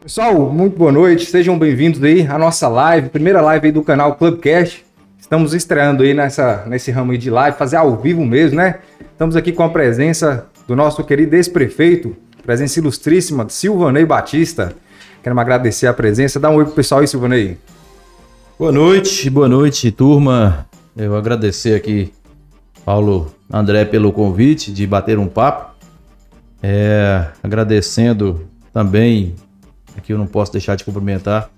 Pessoal, muito boa noite, sejam bem-vindos aí à nossa live, primeira live aí do canal Clubcast. Estamos estreando aí nessa, nesse ramo aí de live, fazer ao vivo mesmo, né? Estamos aqui com a presença do nosso querido ex-prefeito, presença ilustríssima, Silvanei Batista. Queremos agradecer a presença. Dá um oi pro pessoal aí, Silvanei. Boa noite, boa noite, turma. Eu agradecer aqui, Paulo André, pelo convite de bater um papo. É, agradecendo também, aqui eu não posso deixar de cumprimentar,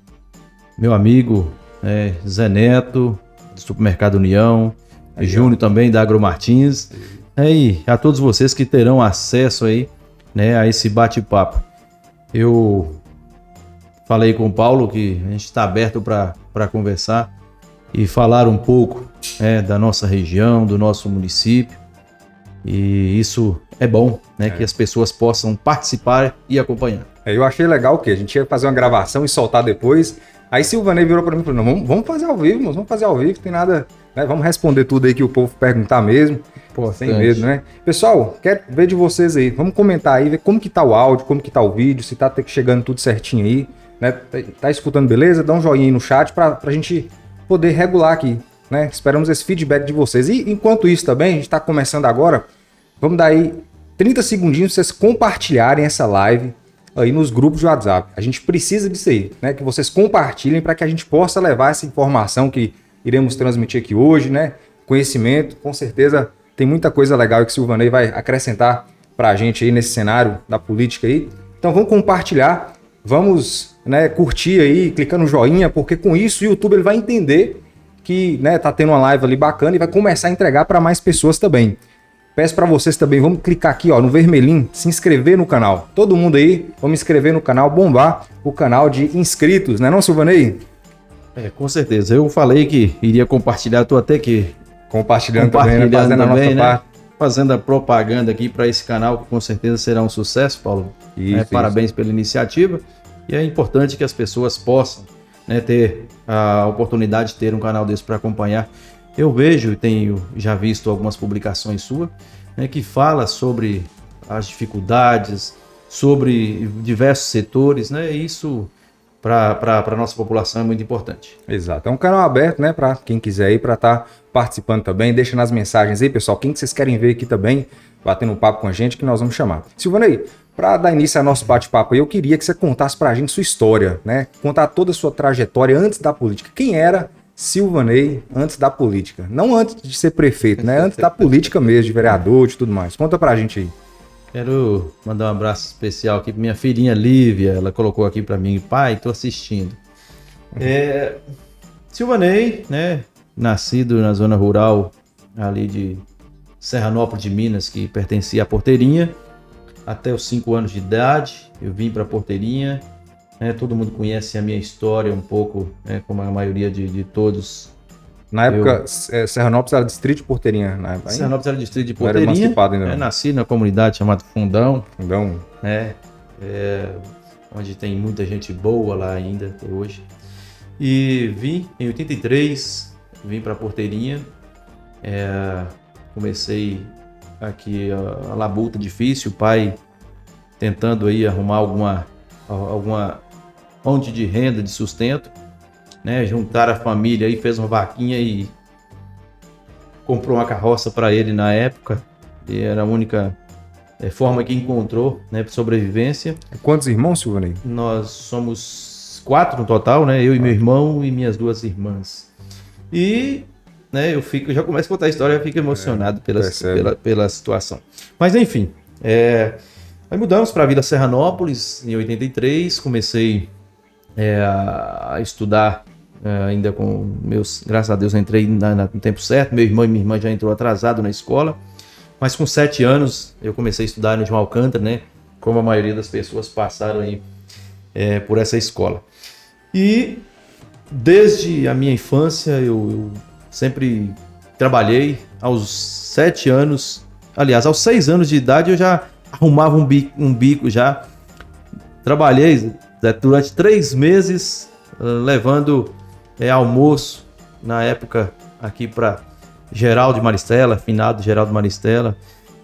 meu amigo é, Zé Neto, do Supermercado União, aí, Júnior também da Agro Martins, é, e a todos vocês que terão acesso aí né, a esse bate-papo. Eu falei com o Paulo que a gente está aberto para conversar e falar um pouco é, da nossa região, do nosso município. E isso é bom, né? É. Que as pessoas possam participar e acompanhar. É, eu achei legal que a gente ia fazer uma gravação e soltar depois. Aí Silvanei virou para mim e falou: não, vamos, fazer ao vivo, vamos fazer ao vivo, tem nada. Né? Vamos responder tudo aí que o povo perguntar mesmo. Pô, sem medo, né? Pessoal, quero ver de vocês aí. Vamos comentar aí, ver como que tá o áudio, como que tá o vídeo, se tá chegando tudo certinho aí. Né? Tá, tá escutando beleza? Dá um joinha aí no chat para a gente poder regular aqui. Né? Esperamos esse feedback de vocês. E enquanto isso também, a gente está começando agora. Vamos dar aí 30 segundinhos para vocês compartilharem essa live aí nos grupos de WhatsApp. A gente precisa disso aí, né? Que vocês compartilhem para que a gente possa levar essa informação que iremos transmitir aqui hoje, né? Conhecimento, com certeza tem muita coisa legal que o Silvanei vai acrescentar para a gente aí nesse cenário da política aí. Então vamos compartilhar, vamos né, curtir aí, clicar no joinha, porque com isso o YouTube ele vai entender que né, tá tendo uma live ali bacana e vai começar a entregar para mais pessoas também. Peço para vocês também, vamos clicar aqui ó, no vermelhinho, se inscrever no canal. Todo mundo aí, vamos inscrever no canal, bombar o canal de inscritos, né não, Silvanei? É, com certeza. Eu falei que iria compartilhar, tô até que compartilhando, compartilhando também, né? fazendo também, a nossa né? parte. Fazendo a propaganda aqui para esse canal, que com certeza será um sucesso, Paulo. Isso, é, Parabéns isso. pela iniciativa. E é importante que as pessoas possam né, ter a oportunidade de ter um canal desse para acompanhar. Eu vejo e tenho já visto algumas publicações suas né, que fala sobre as dificuldades, sobre diversos setores, né? Isso para a nossa população é muito importante. Exato. É um canal aberto, né, para quem quiser ir para estar tá participando também. Deixa nas mensagens aí, pessoal, quem que vocês querem ver aqui também, batendo um papo com a gente, que nós vamos chamar. Silvanei, para dar início ao nosso bate-papo eu queria que você contasse para a gente sua história, né? Contar toda a sua trajetória antes da política. Quem era Silvanei antes da política? Não antes de ser prefeito, né? Antes da política mesmo, de vereador, de tudo mais. Conta para a gente aí. Quero mandar um abraço especial aqui para minha filhinha Lívia. Ela colocou aqui para mim, pai, tô assistindo. É, Silvanei, né? Nascido na zona rural ali de Serranópolis de Minas, que pertencia à Porteirinha. Até os 5 anos de idade, eu vim para Porteirinha. Né, todo mundo conhece a minha história um pouco, né, como a maioria de, de todos na época, eu... É, Serranópolis era distrito de Porteirinha. Né? Serranópolis era distrito de Porteirinha. Era emancipado ainda. É, nasci na comunidade chamada Fundão. Fundão. Né? É, onde tem muita gente boa lá ainda até hoje. E vim em 83, vim para Porteirinha. É, comecei aqui a, a labuta difícil, o pai tentando aí arrumar alguma alguma fonte de renda, de sustento né? Juntaram a família aí, fez uma vaquinha e comprou uma carroça para ele na época. E era a única é, forma que encontrou, né, para sobrevivência. Quantos irmãos, Silvanei? Nós somos quatro no total, né? Eu e meu irmão e minhas duas irmãs. E né, eu fico, já começo a contar a história, eu fico emocionado é, pela, pela, pela situação. Mas enfim, é, aí mudamos para a Vila Serranópolis em 83, comecei é, a estudar é, ainda com meus, graças a Deus, eu entrei na, na, no tempo certo. Meu irmão e minha irmã já entrou atrasado na escola, mas com sete anos eu comecei a estudar no João Alcântara, né? Como a maioria das pessoas passaram aí é, por essa escola. E desde a minha infância eu, eu sempre trabalhei. Aos sete anos, aliás, aos seis anos de idade eu já arrumava um bico, um bico já. Trabalhei durante três meses levando é, almoço na época aqui para Geraldo Maristela, finado Geraldo Maristela.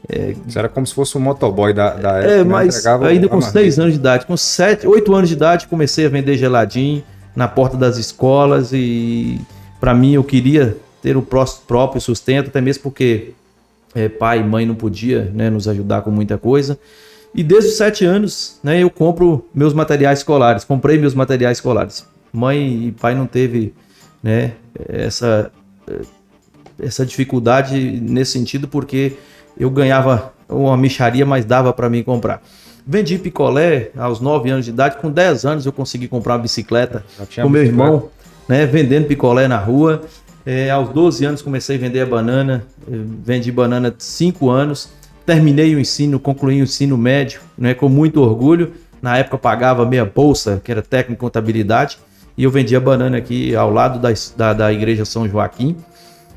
É, Isso era como se fosse um motoboy da, da época. É, né? mas ainda com 6 anos de idade, com 7, 8 anos de idade, comecei a vender geladinho na porta das escolas e para mim eu queria ter o próprio sustento, até mesmo porque é, pai e mãe não podia né, nos ajudar com muita coisa. E desde os 7 anos né, eu compro meus materiais escolares, comprei meus materiais escolares. Mãe e pai não teve né, essa, essa dificuldade nesse sentido porque eu ganhava uma micharia, mas dava para mim comprar. Vendi picolé aos 9 anos de idade, com 10 anos eu consegui comprar uma bicicleta com meu irmão, né, vendendo picolé na rua. É, aos 12 anos comecei a vender a banana, vendi banana 5 anos, terminei o ensino, concluí o ensino médio, né, com muito orgulho. Na época pagava meia bolsa, que era técnico em contabilidade, e eu vendia banana aqui ao lado da, da, da igreja São Joaquim.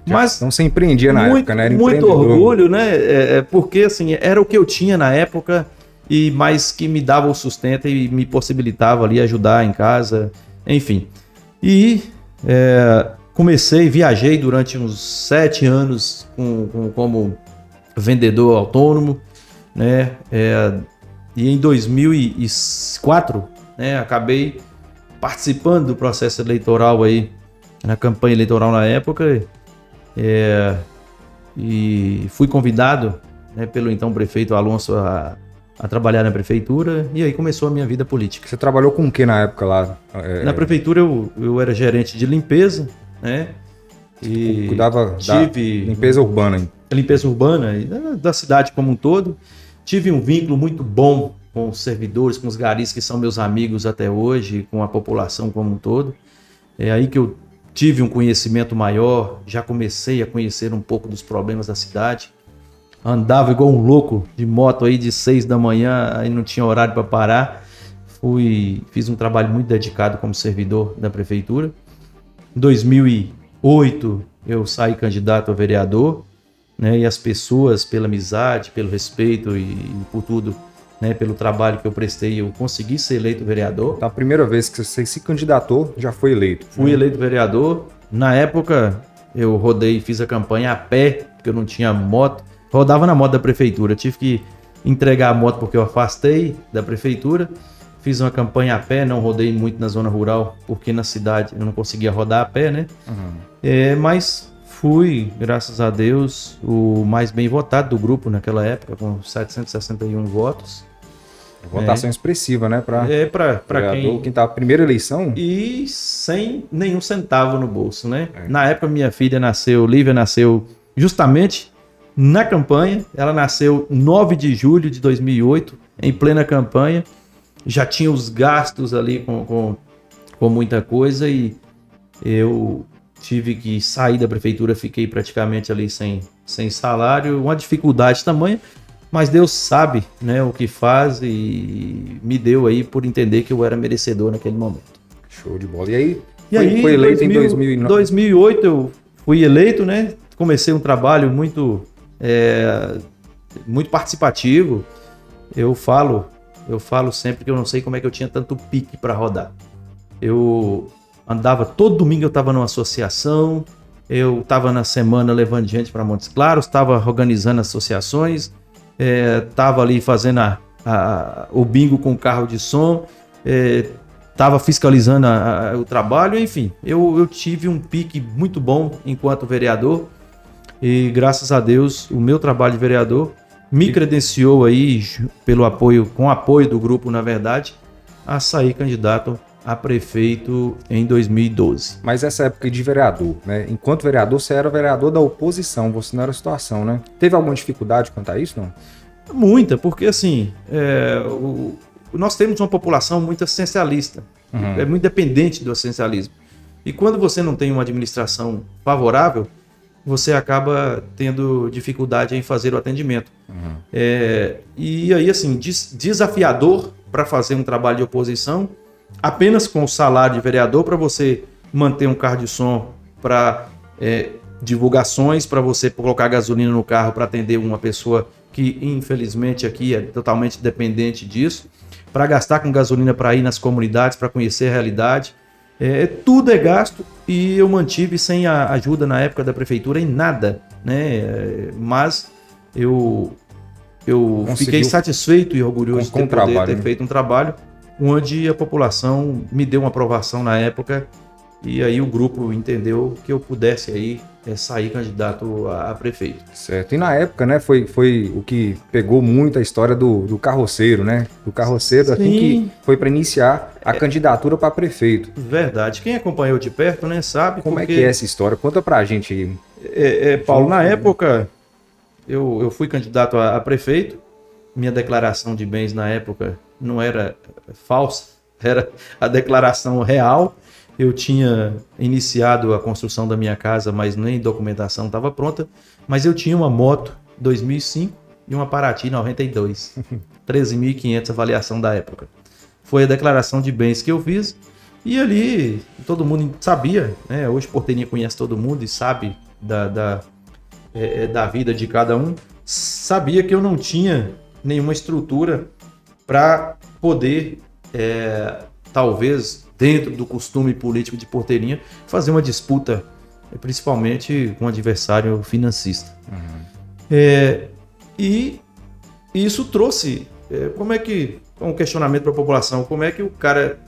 Mas não se empreendia na muito, época, né? Era muito orgulho, né? É, é, porque assim, era o que eu tinha na época e mais que me dava o sustento e me possibilitava ali ajudar em casa, enfim. E é, comecei, viajei durante uns sete anos com, com, como vendedor autônomo, né? É, e em 2004, né? Acabei participando do processo eleitoral aí na campanha eleitoral na época é, e fui convidado né, pelo então prefeito Alonso a, a, trabalhar na prefeitura e aí começou a minha vida política. Você trabalhou com o que na época lá? É... Na prefeitura eu, eu era gerente de limpeza, né? E tipo, cuidava tive, da limpeza urbana. Limpeza urbana da, da cidade como um todo. Tive um vínculo muito bom com os servidores, com os garis que são meus amigos até hoje, com a população como um todo. É aí que eu tive um conhecimento maior, já comecei a conhecer um pouco dos problemas da cidade. Andava igual um louco de moto aí de seis da manhã, aí não tinha horário para parar. Fui, fiz um trabalho muito dedicado como servidor da prefeitura. Em 2008 eu saí candidato a vereador, né? E as pessoas, pela amizade, pelo respeito e, e por tudo, né, pelo trabalho que eu prestei, eu consegui ser eleito vereador. A primeira vez que você se candidatou, já foi eleito. Fui eleito vereador. Na época, eu rodei, fiz a campanha a pé, porque eu não tinha moto. Rodava na moto da prefeitura. Eu tive que entregar a moto porque eu afastei da prefeitura. Fiz uma campanha a pé, não rodei muito na zona rural, porque na cidade eu não conseguia rodar a pé, né? Uhum. É, mas fui, graças a Deus, o mais bem votado do grupo naquela época, com 761 votos. Votação é. expressiva, né? Pra, é, para quem. Quem tá primeira eleição. E sem nenhum centavo no bolso, né? É. Na época, minha filha nasceu, Lívia nasceu justamente na campanha. Ela nasceu 9 de julho de 2008, em plena campanha. Já tinha os gastos ali com, com, com muita coisa e eu tive que sair da prefeitura, fiquei praticamente ali sem, sem salário, uma dificuldade tamanha mas Deus sabe né, o que faz e me deu aí por entender que eu era merecedor naquele momento. Show de bola. E aí, e foi, aí foi eleito 2000, em 2009? 2008 eu fui eleito, né? Comecei um trabalho muito, é, muito participativo. Eu falo, eu falo sempre que eu não sei como é que eu tinha tanto pique para rodar. Eu andava todo domingo, eu estava numa associação, eu estava na semana levando gente para Montes Claros, estava organizando associações, estava é, ali fazendo a, a, o bingo com o carro de som, estava é, fiscalizando a, o trabalho, enfim, eu, eu tive um pique muito bom enquanto vereador e graças a Deus o meu trabalho de vereador me credenciou aí pelo apoio, com apoio do grupo, na verdade, a sair candidato a prefeito em 2012. Mas essa época de vereador, né? Enquanto vereador, você era vereador da oposição, você não era a situação, né? Teve alguma dificuldade quanto a isso, não? Muita, porque assim, é, o, nós temos uma população muito essencialista, uhum. é muito dependente do essencialismo. E quando você não tem uma administração favorável, você acaba tendo dificuldade em fazer o atendimento. Uhum. É, e aí, assim, des, desafiador para fazer um trabalho de oposição apenas com o salário de vereador para você manter um carro de som para é, divulgações, para você colocar gasolina no carro para atender uma pessoa que infelizmente aqui é totalmente dependente disso, para gastar com gasolina para ir nas comunidades, para conhecer a realidade. É, tudo é gasto e eu mantive sem a ajuda na época da prefeitura em nada, né? É, mas eu eu fiquei satisfeito e orgulhoso com, de ter, trabalho, ter né? feito um trabalho onde a população me deu uma aprovação na época e aí o grupo entendeu que eu pudesse aí é, sair candidato a, a, prefeito. Certo. E na época, né, foi, foi o que pegou muito a história do, do carroceiro, né? Do carroceiro assim que foi para iniciar a é, candidatura para prefeito. Verdade. Quem acompanhou de perto, né, sabe como porque... é que é essa história. Conta pra gente aí. É, é Paulo, na época eu, eu fui candidato a, a prefeito. Minha declaração de bens na época não era falsa, era a declaração real eu tinha iniciado a construção da minha casa, mas nem documentação estava pronta. Mas eu tinha uma moto 2005 e uma Paraty 92. 13.500 avaliação da época. Foi a declaração de bens que eu fiz. E ali todo mundo sabia, né? Hoje Porteirinha conhece todo mundo e sabe da, da, é, é, da vida de cada um. Sabia que eu não tinha nenhuma estrutura para poder, é, talvez, dentro do costume político de Porteirinha, fazer uma disputa, principalmente com um adversário financista. Uhum. É, e isso trouxe, é, como é que, um questionamento para a população, como é que o cara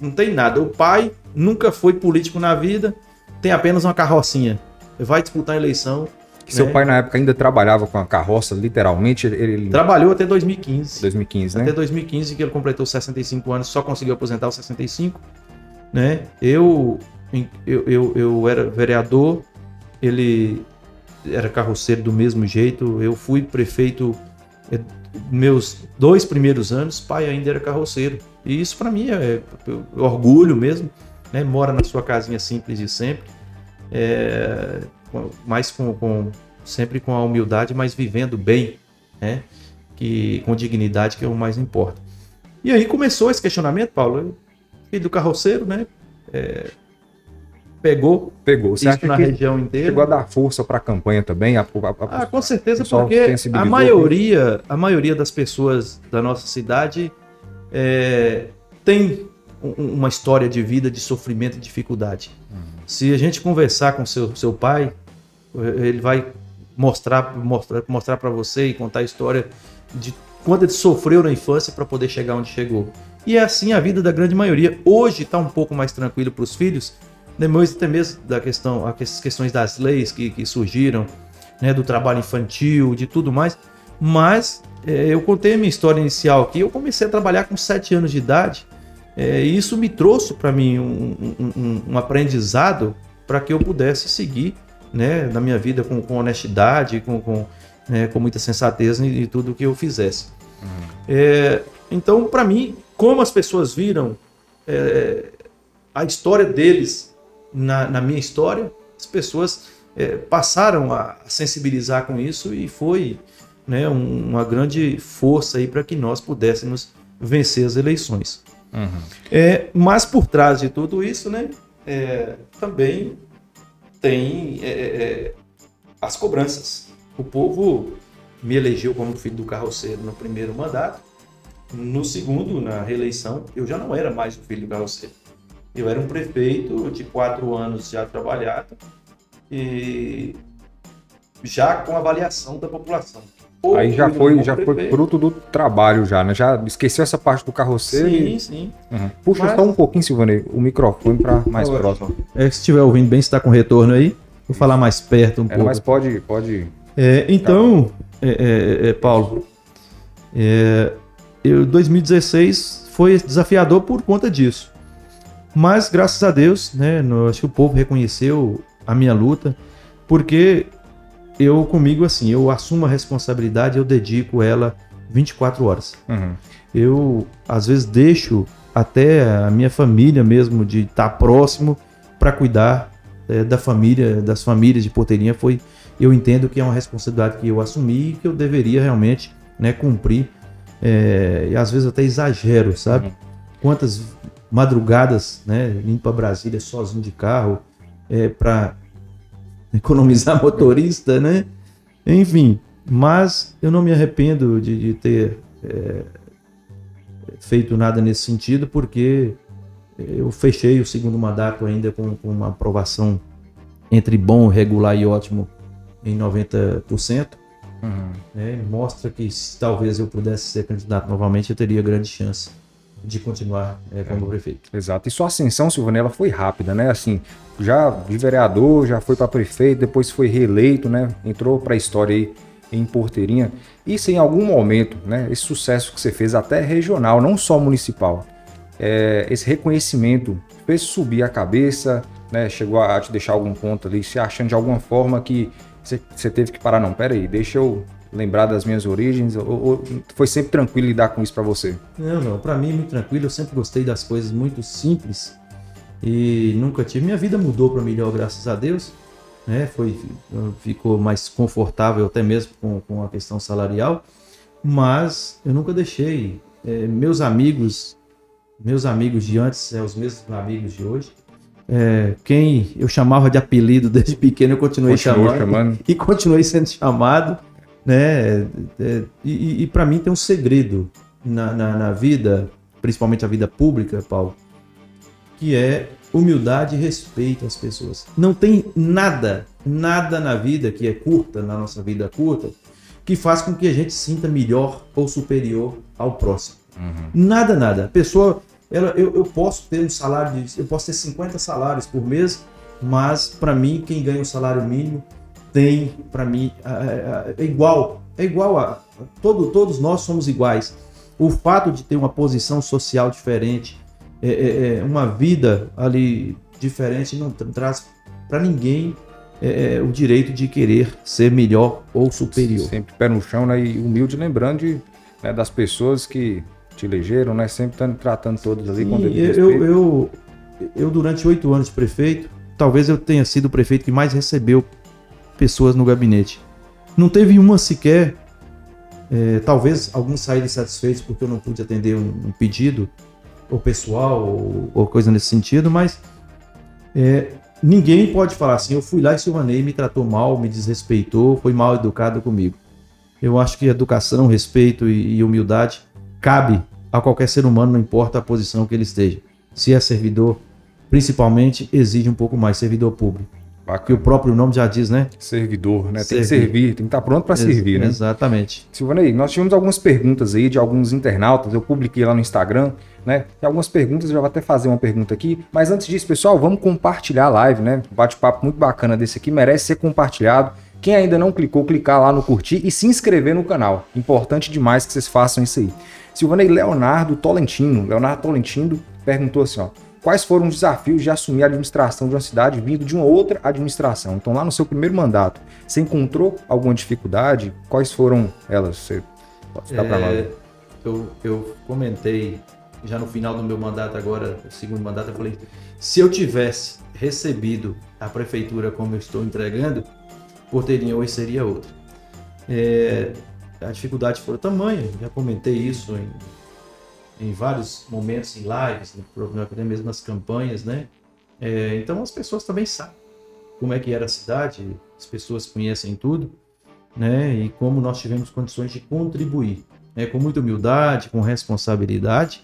não tem nada, o pai nunca foi político na vida, tem apenas uma carrocinha, vai disputar a eleição, que seu né? pai na época ainda trabalhava com a carroça, literalmente? Ele... Trabalhou até 2015. 2015, né? Até 2015, que ele completou 65 anos, só conseguiu aposentar aos 65. Né? Eu, eu, eu, eu era vereador, ele era carroceiro do mesmo jeito. Eu fui prefeito é, meus dois primeiros anos, pai ainda era carroceiro. E isso para mim é, é, orgulho mesmo. Né? Mora na sua casinha simples de sempre. É, mais com, com, sempre com a humildade, mas vivendo bem, né? Que com dignidade que é o mais importa. E aí começou esse questionamento, Paulo, filho do carroceiro, né? É, pegou, pegou. Você isso na região inteira. Chegou a dar força para a campanha também? A, a, ah, com certeza, porque a maioria, a maioria das pessoas da nossa cidade é, tem uma história de vida de sofrimento e dificuldade. Uhum. Se a gente conversar com seu, seu pai, ele vai mostrar mostrar mostrar para você e contar a história de quando ele sofreu na infância para poder chegar onde chegou. E é assim a vida da grande maioria. Hoje está um pouco mais tranquilo para os filhos, depois até mesmo da questão, as questões das leis que, que surgiram, né, do trabalho infantil, de tudo mais. Mas é, eu contei a minha história inicial aqui. Eu comecei a trabalhar com 7 anos de idade. É, e isso me trouxe para mim um, um, um aprendizado para que eu pudesse seguir né, na minha vida com, com honestidade, com, com, né, com muita sensatez em, em tudo que eu fizesse. Uhum. É, então, para mim, como as pessoas viram é, a história deles na, na, minha história, as pessoas é, passaram a sensibilizar com isso e foi né, um, uma grande força aí para que nós pudéssemos vencer as eleições. Uhum. É, mas por trás de tudo isso, né, é, também tem é, é, é, as cobranças. O povo me elegeu como filho do carroceiro no primeiro mandato. No segundo, na reeleição, eu já não era mais o filho do carroceiro. Eu era um prefeito de quatro anos já trabalhado e já com avaliação da população. Aí já foi, já foi fruto do trabalho já, né? Já esqueceu essa parte do carroceiro. Sim, e... sim. Uhum. Puxa Mas... só um pouquinho, Silvanei, o microfone para mais próximo. É que se estiver ouvindo bem, está com retorno aí. Vou falar mais perto um é, pouco. Mas pode, pode. É, então, é, é, é Paulo, é, eu 2016 foi desafiador por conta disso. Mas graças a Deus, né? No, acho que o povo reconheceu a minha luta, porque eu comigo assim, eu assumo a responsabilidade, eu dedico ela 24 horas. Uhum. Eu às vezes deixo até a minha família mesmo de estar próximo para cuidar é, da família, das famílias de Porteirinha. Foi, eu entendo que é uma responsabilidade que eu assumi e que eu deveria realmente né, cumprir. É, e às vezes até exagero, sabe? Uhum. Quantas madrugadas, né, limpa Brasília sozinho de carro é, para economizar motorista, né? Enfim, mas eu não me arrependo de, de ter é, feito nada nesse sentido, porque eu fechei o segundo mandato ainda com, com uma aprovação entre bom, regular e ótimo em 90%. Uhum. Né? Mostra que se talvez eu pudesse ser candidato novamente, eu teria grande chance de continuar é, como é. prefeito. Exato. E sua ascensão, Silvanella, foi rápida, né? Assim, já de vereador, já foi para prefeito, depois foi reeleito, né? Entrou para a história aí em Porteirinha. Isso em algum momento, né? Esse sucesso que você fez até regional, não só municipal, é, esse reconhecimento fez subir a cabeça, né? Chegou a te deixar algum ponto ali, se achando de alguma forma que você teve que parar, não, pera aí, deixa eu lembrar das minhas origens? Ou, ou foi sempre tranquilo lidar com isso para você? Não, não, para mim é muito tranquilo. Eu sempre gostei das coisas muito simples e nunca tive. Minha vida mudou para melhor, graças a Deus. Né? Foi, ficou mais confortável até mesmo com, com a questão salarial, mas eu nunca deixei. É, meus amigos, meus amigos de antes, é os mesmos amigos de hoje. É, quem eu chamava de apelido desde pequeno, eu continuei chamando, chamando, e continuei sendo chamado, né? É, e, e para mim tem um segredo na, na, na, vida, principalmente a vida pública, Paulo, que é humildade e respeito às pessoas. Não tem nada, nada na vida que é curta, na nossa vida curta, que faz com que a gente sinta melhor ou superior ao próximo. Uhum. Nada, nada. A pessoa ela, eu, eu posso ter um salário de. Eu posso ter 50 salários por mês, mas para mim, quem ganha o um salário mínimo tem, para mim, é, é, igual. É igual a. Todo, todos nós somos iguais. O fato de ter uma posição social diferente, é, é, é uma vida ali diferente, não traz para ninguém é, é, o direito de querer ser melhor ou superior. Sempre pé no chão né, e humilde, lembrando de, né, das pessoas que te elegeram, né? Sempre estando tratando todos ali Sim, com devido eu, eu, eu, durante oito anos de prefeito, talvez eu tenha sido o prefeito que mais recebeu pessoas no gabinete. Não teve uma sequer, é, talvez alguns saírem satisfeitos porque eu não pude atender um, um pedido, ou pessoal, ou, ou, coisa nesse sentido, mas é, ninguém pode falar assim, eu fui lá e Silvanei me tratou mal, me desrespeitou, foi mal educado comigo. Eu acho que educação, respeito e, e humildade cabe a qualquer ser humano, não importa a posição que ele esteja. Se é servidor, principalmente, exige um pouco mais, servidor público. Que o próprio nome já diz, né? Servidor, né? Tem que servir, tem que estar pronto para servir, né? Exatamente. Silvanei, nós tivemos algumas perguntas aí de alguns internautas, eu publiquei lá no Instagram, né? Tem algumas perguntas, eu já vou até fazer uma pergunta aqui, mas antes disso, pessoal, vamos compartilhar a live, né? Bate-papo muito bacana desse aqui, merece ser compartilhado. Quem ainda não clicou, clicar lá no curtir e se inscrever no canal. Importante demais que vocês façam isso aí. Silvana e Leonardo Tolentino. Leonardo Tolentino perguntou assim, ó, quais foram os desafios de assumir a administração de uma cidade vindo de uma outra administração? Então, lá no seu primeiro mandato, você encontrou alguma dificuldade? Quais foram elas? Você pode citar é, para nós. Eu, eu comentei já no final do meu mandato agora, segundo mandato, eu falei, se eu tivesse recebido a prefeitura como eu estou entregando, Porteirinha hoje seria outra. É, a dificuldade foi o tamanho, já comentei isso em, em vários momentos, em lives, até mesmo nas campanhas, né? É, então as pessoas também sabem como é que era a cidade, as pessoas conhecem tudo, né? E como nós tivemos condições de contribuir, né? com muita humildade, com responsabilidade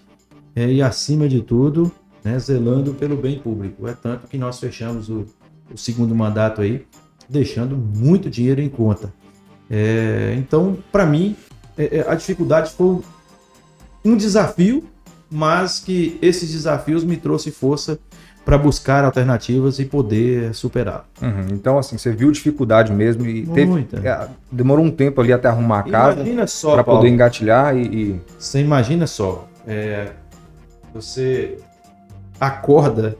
é, e acima de tudo, né? zelando pelo bem público. É tanto que nós fechamos o, o segundo mandato aí, deixando muito dinheiro em conta. É, então, para mim, é, é, a dificuldade foi um desafio, mas que esses desafios me trouxe força para buscar alternativas e poder superar. Uhum. Então, assim, você viu dificuldade mesmo e teve, é, demorou um tempo ali até arrumar a casa para poder engatilhar e, e, Você imagina só, é, você acorda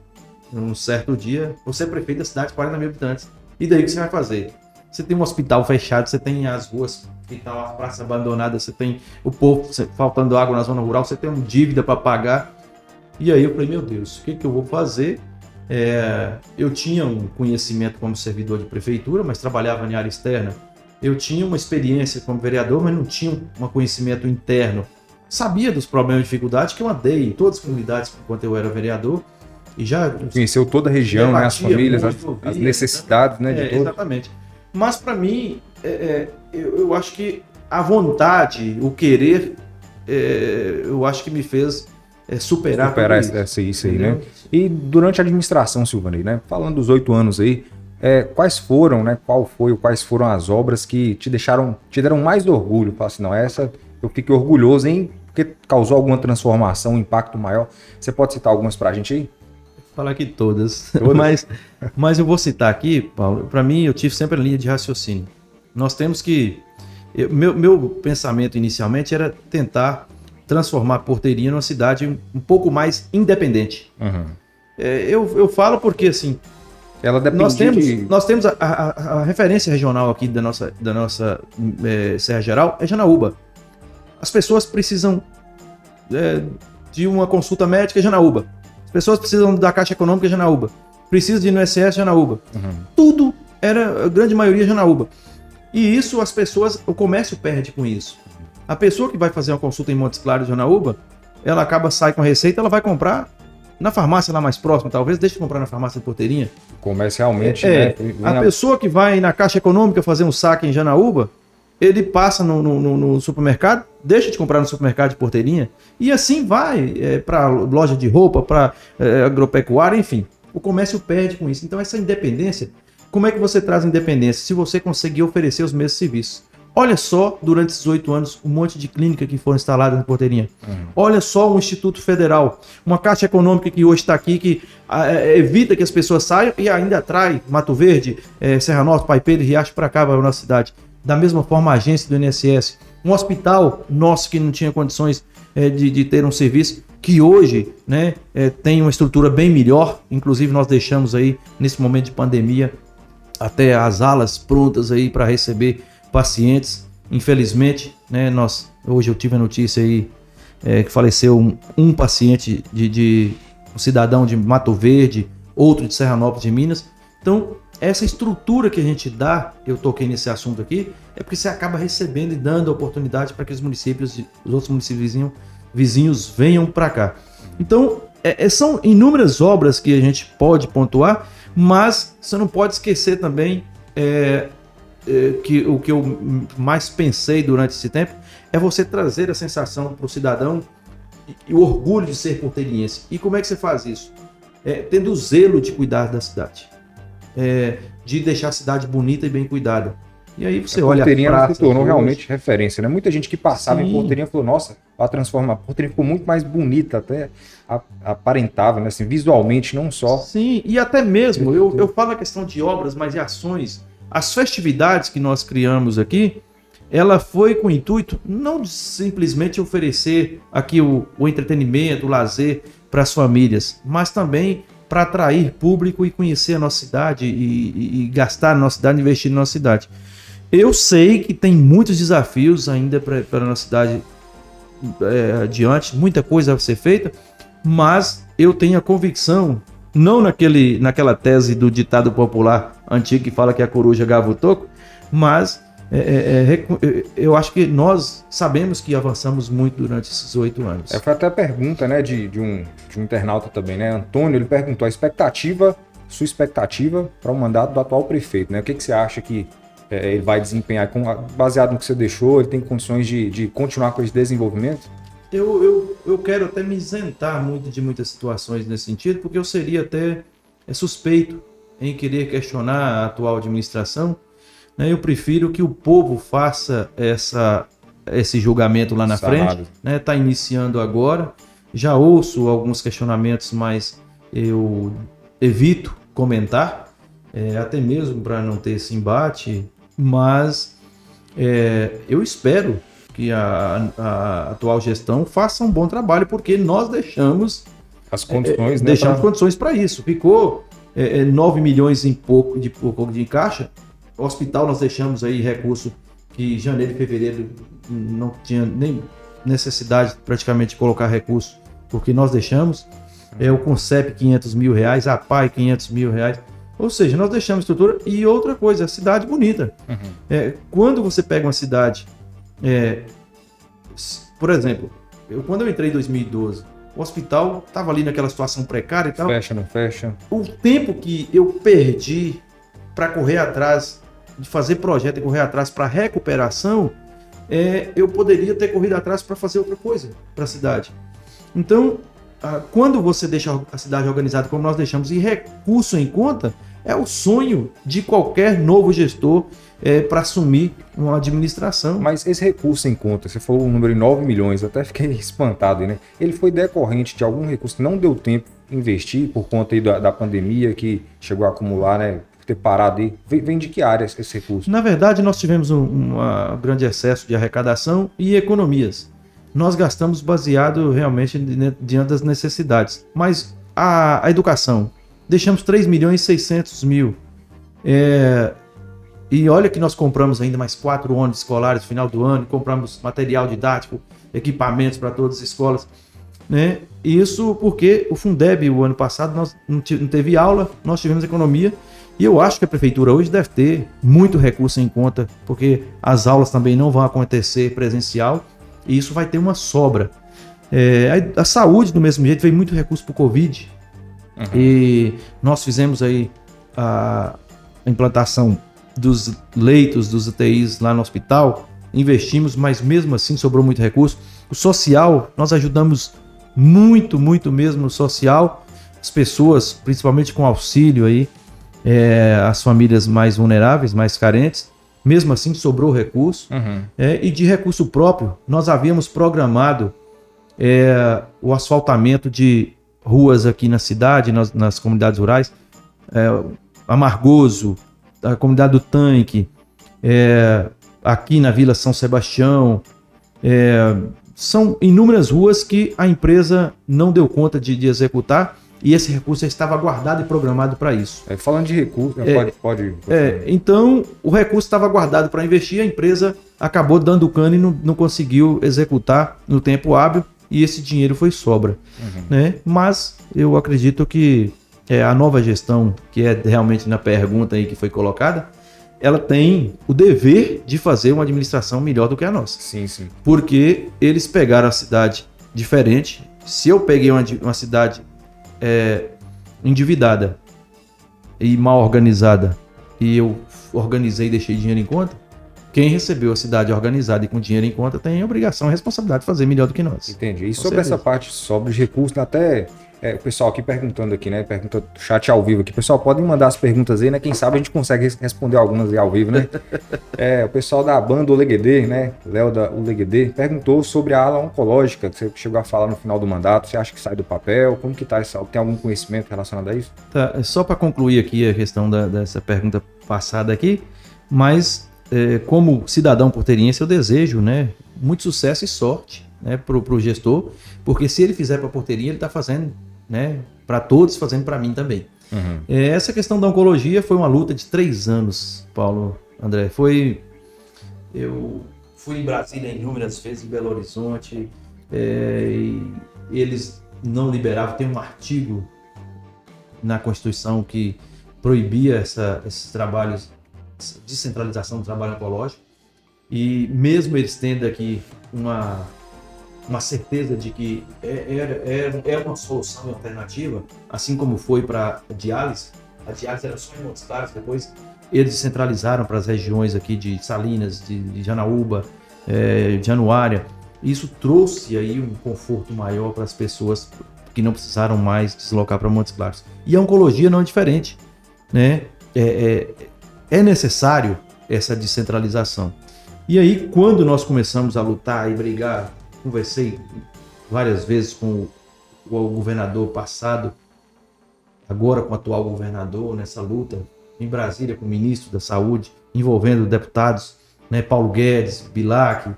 num certo dia, você é prefeito da cidade de 40 mil habitantes. E daí o que você vai fazer? Você tem um hospital fechado, você tem as ruas que estão as praças abandonadas, você tem o povo faltando água na zona rural, você tem uma dívida para pagar. E aí eu falei, meu Deus, o que, que eu vou fazer? É, eu tinha um conhecimento como servidor de prefeitura, mas trabalhava em área externa. Eu tinha uma experiência como vereador, mas não tinha um conhecimento interno. Sabia dos problemas e dificuldades que eu andei em todas as comunidades enquanto eu era vereador. E já conheceu toda a região, né, as famílias, as, as, necessidades, né, de é, Exatamente. Mas para mim, é, é, eu, eu, acho que a vontade, o querer, é, eu acho que me fez é, superar, superar essa, isso, isso aí, né? E durante a administração, Silvanei, né? Falando dos oito anos aí, é, quais foram, né? Qual foi, quais foram as obras que te deixaram, te deram mais orgulho? Fala assim, não, essa eu fiquei orgulhoso em porque causou alguma transformação, um impacto maior. Você pode citar algumas para a gente aí? Falar aqui todas, todas? mas, mas eu vou citar aqui, Paulo. Para mim, eu tive sempre a linha de raciocínio. Nós temos que eu, meu, meu pensamento inicialmente era tentar transformar a porteria numa cidade um, pouco mais independente. Uhum. É, eu, eu falo porque assim. Ela nós temos, de... nós temos a, a, a, referência regional aqui da nossa, da nossa é, Serra Geral é Janaúba. As pessoas precisam é, de uma consulta médica Janaúba. As pessoas precisam da Caixa Econômica Janaúba. Precisam de INSS Janaúba. Uhum. Tudo era, a grande maioria Janaúba. E isso as pessoas, o comércio perde com isso. A pessoa que vai fazer uma consulta em Montes Claros, Janaúba, ela acaba sai com a receita, ela vai comprar na farmácia lá mais próxima, talvez deixe de comprar na farmácia de porteirinha. Comercialmente, é, né? A na... pessoa que vai na Caixa Econômica fazer um saque em Janaúba, ele passa no, no, no, supermercado, deixa de comprar no supermercado de porteirinha, e assim vai é, para loja de roupa, para é, agropecuária, enfim. O comércio perde com isso. Então, essa independência como é que você traz independência? Se você conseguir oferecer os mesmos serviços. Olha só, durante esses oito anos, um monte de clínica que foram instaladas na porteirinha. Uhum. Olha só um Instituto Federal, uma Caixa Econômica que hoje está aqui, que ah, é, evita que as pessoas saiam e ainda atrai Mato Verde, é, Serra Norte, Pai Pedro e Riacho para cá, para a nossa cidade. Da mesma forma, a agência do INSS. Um hospital nosso que não tinha condições é, de, de, ter um serviço, que hoje né, é, tem uma estrutura bem melhor. Inclusive, nós deixamos aí, nesse momento de pandemia, até as alas prontas aí para receber pacientes. Infelizmente, né, nós hoje eu tive a notícia aí é, que faleceu um, um paciente de, de, um cidadão de Mato Verde, outro de Serranópolis de Minas. Então, essa estrutura que a gente dá, eu toquei nesse assunto aqui, é porque você acaba recebendo e dando oportunidade para que os municípios, os outros municípios vizinhos, vizinhos venham para cá. Então, é, é, são inúmeras obras que a gente pode pontuar mas você não pode esquecer também é, é, que o que eu mais pensei durante esse tempo é você trazer a sensação para o cidadão e o orgulho de ser porteirense. E como é que você faz isso? É, tendo o zelo de cuidar da cidade, é, de deixar a cidade bonita e bem cuidada. E aí você a olha. A Porteirinha se tornou realmente referência, né? Muita gente que passava Sim. em Porteirinha falou: nossa, a transformar. A Porteirinha ficou muito mais bonita, até aparentava, né? Assim, visualmente, não só. Sim, e até mesmo, eu, eu falo a questão de obras, mas e ações. As festividades que nós criamos aqui, ela foi com o intuito não de simplesmente oferecer aqui o, o entretenimento, o lazer para as famílias, mas também para atrair público e conhecer a nossa cidade e, e, e gastar na nossa cidade, investir na nossa cidade. Eu sei que tem muitos desafios ainda para a nossa cidade é, adiante, muita coisa a ser feita, mas eu tenho a convicção, não naquele, naquela tese do ditado popular antigo que fala que a coruja gava o toco, mas é, é, é, eu acho que nós sabemos que avançamos muito durante esses oito anos. É, foi até a pergunta né, de, de, um, de um internauta também, né? Antônio, ele perguntou a expectativa, sua expectativa para o mandato do atual prefeito, né? O que, que você acha que é, ele vai desempenhar, com, baseado no que você deixou, ele tem condições de, de continuar com esse desenvolvimento? Eu, eu, eu quero até me isentar muito de muitas situações nesse sentido, porque eu seria até é, suspeito em querer questionar a atual administração. Né? Eu prefiro que o povo faça essa, esse julgamento lá na Salado. frente. Está né? Tá iniciando agora. Já ouço alguns questionamentos, mas eu evito comentar, é, até mesmo para não ter esse embate mas é, eu espero que a, a, atual gestão faça um bom trabalho, porque nós deixamos as condições, é, né, deixamos pra... condições para isso. Ficou é, 9 é, milhões em pouco de pouco de caixa. O hospital nós deixamos aí recurso que janeiro e fevereiro não tinha nem necessidade praticamente de colocar recurso, porque nós deixamos. É o Concep 500 mil reais, a PAI 500 mil reais. Ou seja, nós deixamos estrutura e outra coisa, a cidade bonita. Uhum. É, quando você pega uma cidade, é, por exemplo, eu, quando eu entrei em 2012, o hospital estava ali naquela situação precária e tal. Fecha, não fecha. O tempo que eu perdi para correr atrás, de fazer projeto e correr atrás para recuperação, é, eu poderia ter corrido atrás para fazer outra coisa para a cidade. Então, quando você deixa a cidade organizada como nós deixamos e recurso em conta, é o sonho de qualquer novo gestor é, para assumir uma administração. Mas esse recurso em conta, você falou o número de 9 milhões, até fiquei espantado, né? Ele foi decorrente de algum recurso que não deu tempo de investir por conta da, da pandemia que chegou a acumular, né? ter parado aí. Vem de que área esse recurso? Na verdade, nós tivemos um, um grande excesso de arrecadação e economias. Nós gastamos baseado realmente diante das necessidades. Mas a, a educação, deixamos 3 milhões e 600 mil. É, e olha que nós compramos ainda mais quatro ônibus escolares no final do ano, compramos material didático, equipamentos para todas as escolas. Né? Isso porque o Fundeb, o ano passado, nós não teve aula, nós tivemos economia. E eu acho que a prefeitura hoje deve ter muito recurso em conta, porque as aulas também não vão acontecer presencial e isso vai ter uma sobra. É, a, a, saúde, do mesmo jeito, veio muito recurso para o Covid. Uhum. E nós fizemos aí a implantação dos leitos dos UTIs lá no hospital, investimos, mas mesmo assim sobrou muito recurso. O social, nós ajudamos muito, muito mesmo no social, as pessoas, principalmente com auxílio aí, é, as famílias mais vulneráveis, mais carentes. Mesmo assim, sobrou recurso. Uhum. É, e de recurso próprio, nós havíamos programado é, o asfaltamento de ruas aqui na cidade, nas, nas comunidades rurais. É, Amargoso, a comunidade do Tanque, é, aqui na Vila São Sebastião. É, são inúmeras ruas que a empresa não deu conta de, de executar e esse recurso estava guardado e programado para isso. É, falando de recurso, é, pode. pode é, então, o recurso estava guardado para investir, a empresa acabou dando cano e não, não conseguiu executar no tempo hábil e esse dinheiro foi sobra. Uhum. Né? Mas eu acredito que é, a nova gestão, que é realmente na pergunta aí que foi colocada, ela tem o dever de fazer uma administração melhor do que a nossa. Sim, sim. Porque eles pegaram a cidade diferente. Se eu peguei uma, uma cidade é, endividada e mal organizada e eu organizei e deixei dinheiro em conta, quem recebeu a cidade organizada e com dinheiro em conta tem a obrigação e responsabilidade de fazer melhor do que nós. Entendi. E sobre certeza. essa parte sobre os recursos, até é, o pessoal aqui perguntando aqui, né? Pergunta do chat ao vivo aqui. Pessoal, podem mandar as perguntas aí, né? Quem sabe a gente consegue responder algumas aí ao vivo, né? é, o pessoal da banda Oleguedê, né? Léo da Oleguedê, perguntou sobre a ala oncológica, que você chegou a falar no final do mandato. Você acha que sai do papel? Como que tá essa? Tem algum conhecimento relacionado a isso? Tá, é só para concluir aqui a questão da, dessa pergunta passada aqui, mas é, como cidadão porteriense, eu desejo, né? Muito sucesso e sorte né, para o gestor, porque se ele fizer para a porteirinha, ele está fazendo né? Para todos, fazendo para mim também. Uhum. É, essa questão da oncologia foi uma luta de três anos, Paulo André. Foi. Eu fui em Brasília inúmeras vezes, em Belo Horizonte, é, e eles não liberavam. Tem um artigo na Constituição que proibia essa, esses trabalhos, descentralização do trabalho oncológico. E mesmo eles tendo aqui uma uma certeza de que era, era, era uma solução alternativa, assim como foi para a diálise. A diálise era só em Montes Claros, depois eles descentralizaram para as regiões aqui de Salinas, de, de Janaúba, é, de Januária. Isso trouxe aí um conforto maior para as pessoas que não precisaram mais deslocar para Montes Claros. E a oncologia não é diferente, né? É, é, é necessário essa descentralização. E aí, quando nós começamos a lutar e brigar conversei várias vezes com o, governador passado, agora com o atual governador, nessa luta, em Brasília com o ministro da Saúde, envolvendo deputados, né, Paulo Guedes, Bilac,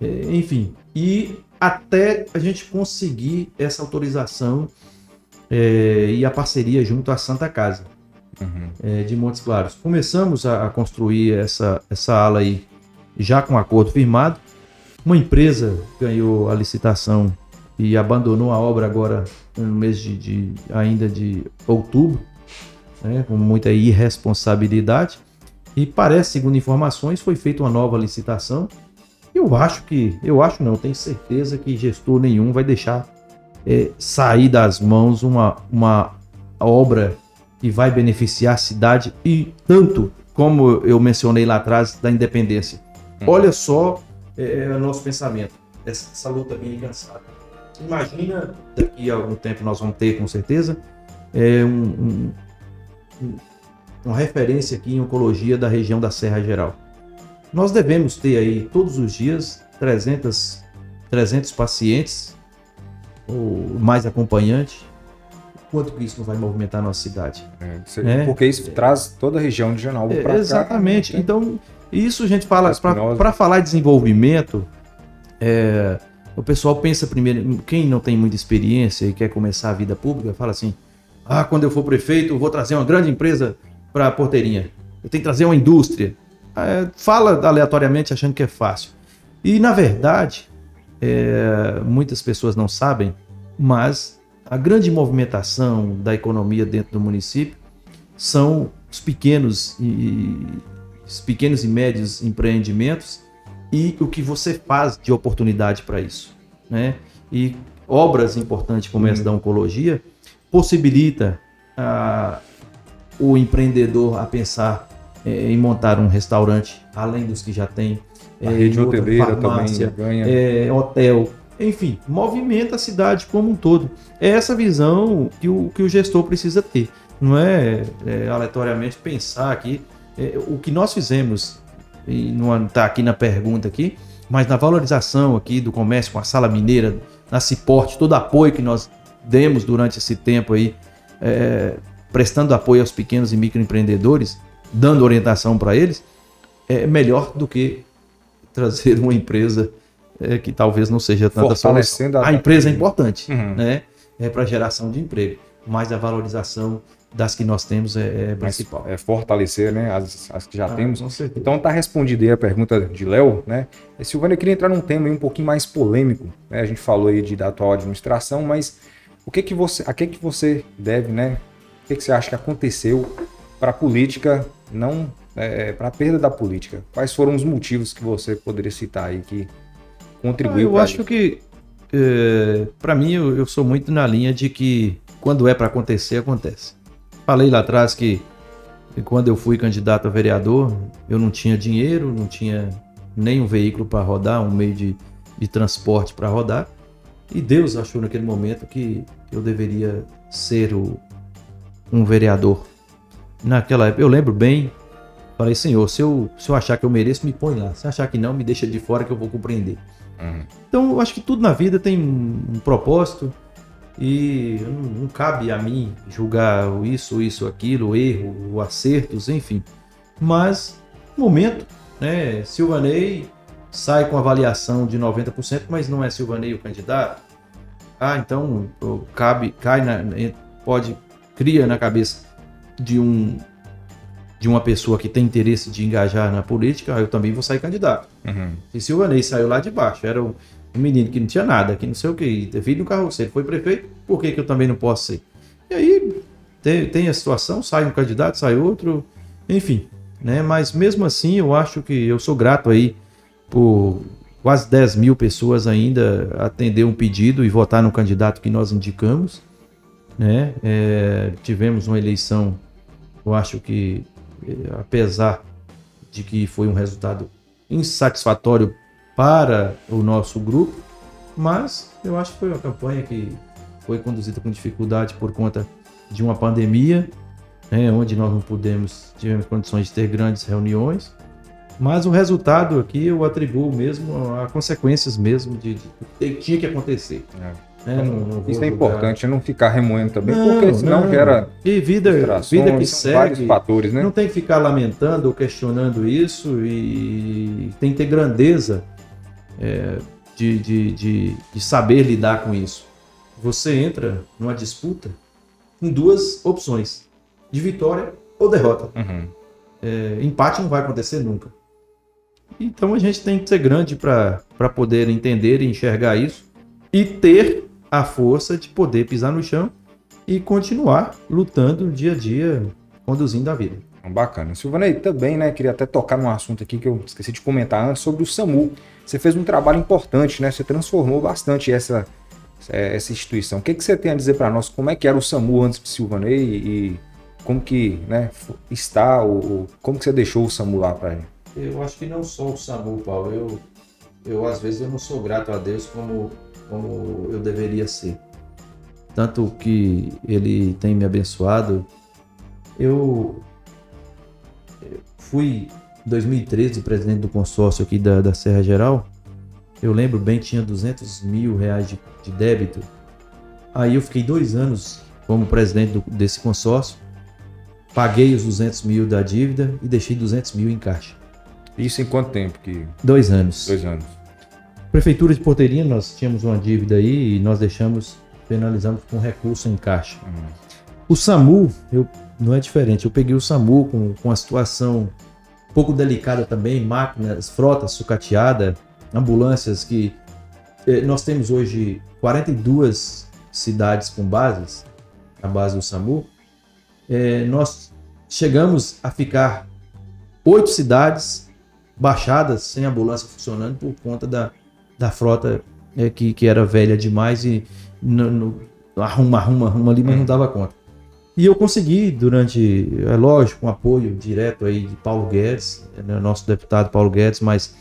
é, enfim, e até a gente conseguir essa autorização é, e a parceria junto à Santa Casa uhum. é, de Montes Claros. Começamos a, a, construir essa, essa ala aí já com acordo firmado uma empresa ganhou a licitação e abandonou a obra agora no mês de, de ainda de outubro, né, com muita irresponsabilidade. E parece, segundo informações, foi feita uma nova licitação. Eu acho que, eu acho não, tenho certeza que gestor nenhum vai deixar é, sair das mãos uma, uma obra que vai beneficiar a cidade e tanto como eu mencionei lá atrás da independência. Uhum. Olha só é, é o nosso pensamento, essa, essa luta bem incansável. Imagina, daqui a algum tempo nós vamos ter, com certeza, é, um, um, uma referência aqui em oncologia da região da Serra Geral. Nós devemos ter aí todos os dias 300, 300 pacientes ou mais acompanhantes. Quanto que isso não vai movimentar a nossa cidade? É, é. Porque isso traz toda a região de é, para cá. Exatamente. Né? Então, isso a gente fala, para falar de desenvolvimento, é, o pessoal pensa primeiro, quem não tem muita experiência e quer começar a vida pública, fala assim: ah, quando eu for prefeito, eu vou trazer uma grande empresa para a porteirinha. Eu tenho que trazer uma indústria. É, fala aleatoriamente achando que é fácil. E, na verdade, é, muitas pessoas não sabem, mas a grande movimentação da economia dentro do município são os pequenos e, pequenos e médios empreendimentos e o que você faz de oportunidade para isso. Né? E obras importantes como essa da oncologia possibilita ah, o empreendedor a pensar é, em montar um restaurante, além dos que já tem. A é, rede hoteleira farmácia, também ganha. É, hotel, enfim, movimenta a cidade como um todo. É essa visão que o, que o gestor precisa ter. Não é, é aleatoriamente pensar aqui. É, o que nós fizemos, e não está aqui na pergunta aqui, mas na valorização aqui do comércio com a sala mineira, na Ciporte, todo apoio que nós demos durante esse tempo aí, é, prestando apoio aos pequenos e microempreendedores, dando orientação para eles, é melhor do que trazer uma empresa é, que talvez não seja tanta solução. A, a empresa é importante, uhum. né? É para geração de emprego, mas a valorização das que nós temos é, é principal. É fortalecer, né, as, as que já ah, temos. Então tá respondida aí a pergunta de Léo, né? Silvana, eu queria entrar num tema um pouquinho mais polêmico, né? A gente falou aí de, da atual administração, mas o que que você, a que que você deve, né? O que, que você acha que aconteceu para a política não, é, para a perda da política? Quais foram os motivos que você poderia citar aí que contribuiu? Ah, eu acho isso? que, é, para mim, eu, eu sou muito na linha de que quando é para acontecer, acontece. Falei lá atrás que quando eu fui candidato a vereador, eu não tinha dinheiro, não tinha nem um veículo para rodar, um meio de, de transporte para rodar. E Deus achou naquele momento que eu deveria ser o, um vereador. Naquela época, eu lembro bem, falei, Senhor, se eu, se eu achar que eu mereço, me põe lá. Se achar que não, me deixa de fora que eu vou compreender. Uhum. Então, eu acho que tudo na vida tem um propósito e não, não, cabe a mim julgar isso, isso, aquilo, erro, acertos, enfim. Mas, momento, né? Silvanei sai com avaliação de 90%, mas não é Silvanei o candidato. Ah, então cabe, cai na, pode cria na cabeça de um de uma pessoa que tem interesse de engajar na política, eu também vou sair candidato. Uhum. E Silvanei saiu lá de baixo, era um, um, menino que não tinha nada, que não sei o que, filho do carroceiro, foi prefeito, por que, que eu também não posso ser? E aí tem, tem a situação, sai um candidato, sai outro, enfim, né? Mas mesmo assim, eu acho que eu sou grato aí por quase 10 mil pessoas ainda atender um pedido e votar no candidato que nós indicamos. Né? É, tivemos uma eleição, eu acho que, é, apesar de que foi um resultado insatisfatório para o nosso grupo, mas eu acho que foi uma campanha que foi conduzida com dificuldade por conta de uma pandemia, né, onde nós não pudemos, tivemos condições de ter grandes reuniões, mas o resultado aqui eu atribuo mesmo a consequências mesmo de, de, que tinha que acontecer. É. Né? Não, não Isso é importante, não ficar remoendo também, não, porque senão não. gera. E vida, vida que segue. Vários fatores, né? Não tem que ficar lamentando ou questionando isso e tem que ter grandeza é, de, de, de, de saber lidar com isso. Você entra numa disputa com duas opções: de vitória ou derrota. Uhum. É, empate não vai acontecer nunca. Então a gente tem que ser grande para poder entender e enxergar isso e ter a força de poder pisar no chão e continuar lutando dia a dia, conduzindo a vida. Bacana. Silvanei, também, né? Queria até tocar num assunto aqui que eu esqueci de comentar antes sobre o SAMU. Você fez um trabalho importante, né? Você transformou bastante essa, essa instituição. O que, que você tem a dizer para nós? Como é que era o SAMU antes de Silvanei e como que né, está, ou, como que você deixou o SAMU lá para gente? Eu acho que não só o SAMU, Paulo. Eu, eu às vezes eu não sou grato a Deus como, como eu deveria ser. Tanto que Ele tem me abençoado. Eu fui 2013 presidente do consórcio aqui da, da Serra Geral, eu lembro bem, tinha 200 mil reais de, de débito. Aí eu fiquei dois anos como presidente do, desse consórcio, paguei os 200 mil da dívida e deixei 200 mil em caixa. Isso em quanto tempo? que? Dois anos. Dois anos. Prefeitura de Porteirinha, nós tínhamos uma dívida aí e nós deixamos, penalizamos com recurso em caixa. Uhum. O SAMU, eu, não é diferente. Eu peguei o SAMU com, com a situação pouco delicada também, máquinas, frotas sucateada, ambulâncias que eh, nós temos hoje 42 cidades com bases, a base do SAMU. Eh, nós chegamos a ficar oito cidades baixadas sem ambulância funcionando por conta da, da frota é, que, que era velha demais e no, no, arruma, arruma, arruma ali, mas não dava conta. E eu consegui, durante, é lógico, um apoio direto aí de Paulo Guedes, né, nosso deputado Paulo Guedes, mas